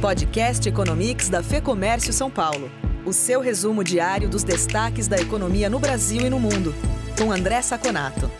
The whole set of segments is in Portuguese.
Podcast Economics da Fê Comércio São Paulo. O seu resumo diário dos destaques da economia no Brasil e no mundo. Com André Saconato.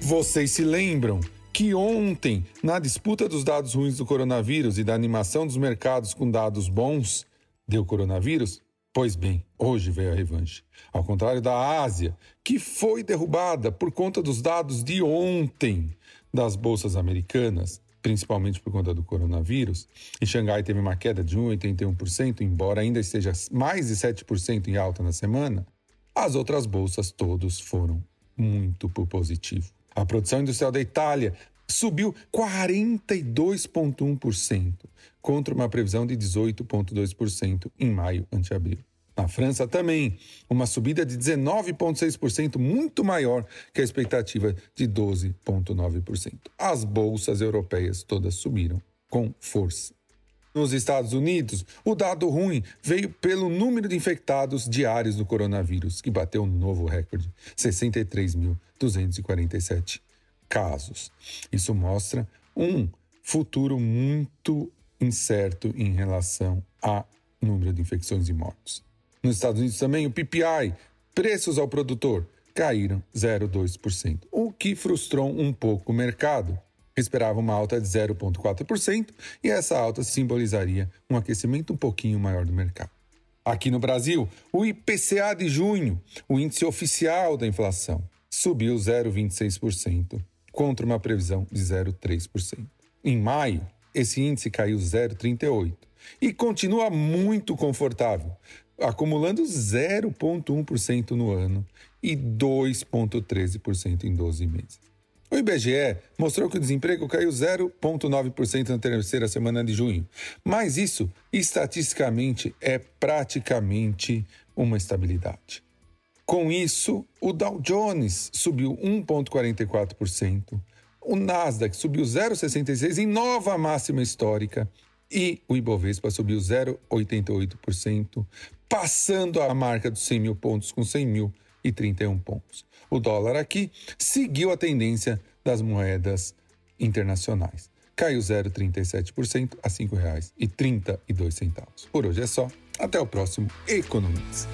Vocês se lembram que ontem, na disputa dos dados ruins do coronavírus e da animação dos mercados com dados bons, deu coronavírus? Pois bem, hoje veio a revanche. Ao contrário da Ásia, que foi derrubada por conta dos dados de ontem das bolsas americanas, principalmente por conta do coronavírus. Em Xangai teve uma queda de 1,81%, embora ainda esteja mais de 7% em alta na semana. As outras bolsas todos foram muito por positivo. A produção industrial da Itália subiu 42,1%, contra uma previsão de 18,2% em maio ante abril. Na França também, uma subida de 19,6%, muito maior que a expectativa de 12,9%. As bolsas europeias todas subiram com força. Nos Estados Unidos, o dado ruim veio pelo número de infectados diários do coronavírus, que bateu um novo recorde: 63.247 casos. Isso mostra um futuro muito incerto em relação a número de infecções e mortos. Nos Estados Unidos também, o PPI, preços ao produtor, caíram 0,2%, o que frustrou um pouco o mercado. Esperava uma alta de 0,4% e essa alta simbolizaria um aquecimento um pouquinho maior do mercado. Aqui no Brasil, o IPCA de junho, o índice oficial da inflação, subiu 0,26%, contra uma previsão de 0,3%. Em maio, esse índice caiu 0,38% e continua muito confortável, acumulando 0,1% no ano e 2,13% em 12 meses. O IBGE mostrou que o desemprego caiu 0,9% na terceira semana de junho, mas isso estatisticamente é praticamente uma estabilidade. Com isso, o Dow Jones subiu 1,44%, o Nasdaq subiu 0,66% em nova máxima histórica e o Ibovespa subiu 0,88%, passando a marca dos 100 mil pontos com 100 mil e 31 pontos. O dólar aqui seguiu a tendência das moedas internacionais. Caiu 0,37% a R$ 5,32. Por hoje é só. Até o próximo Economics.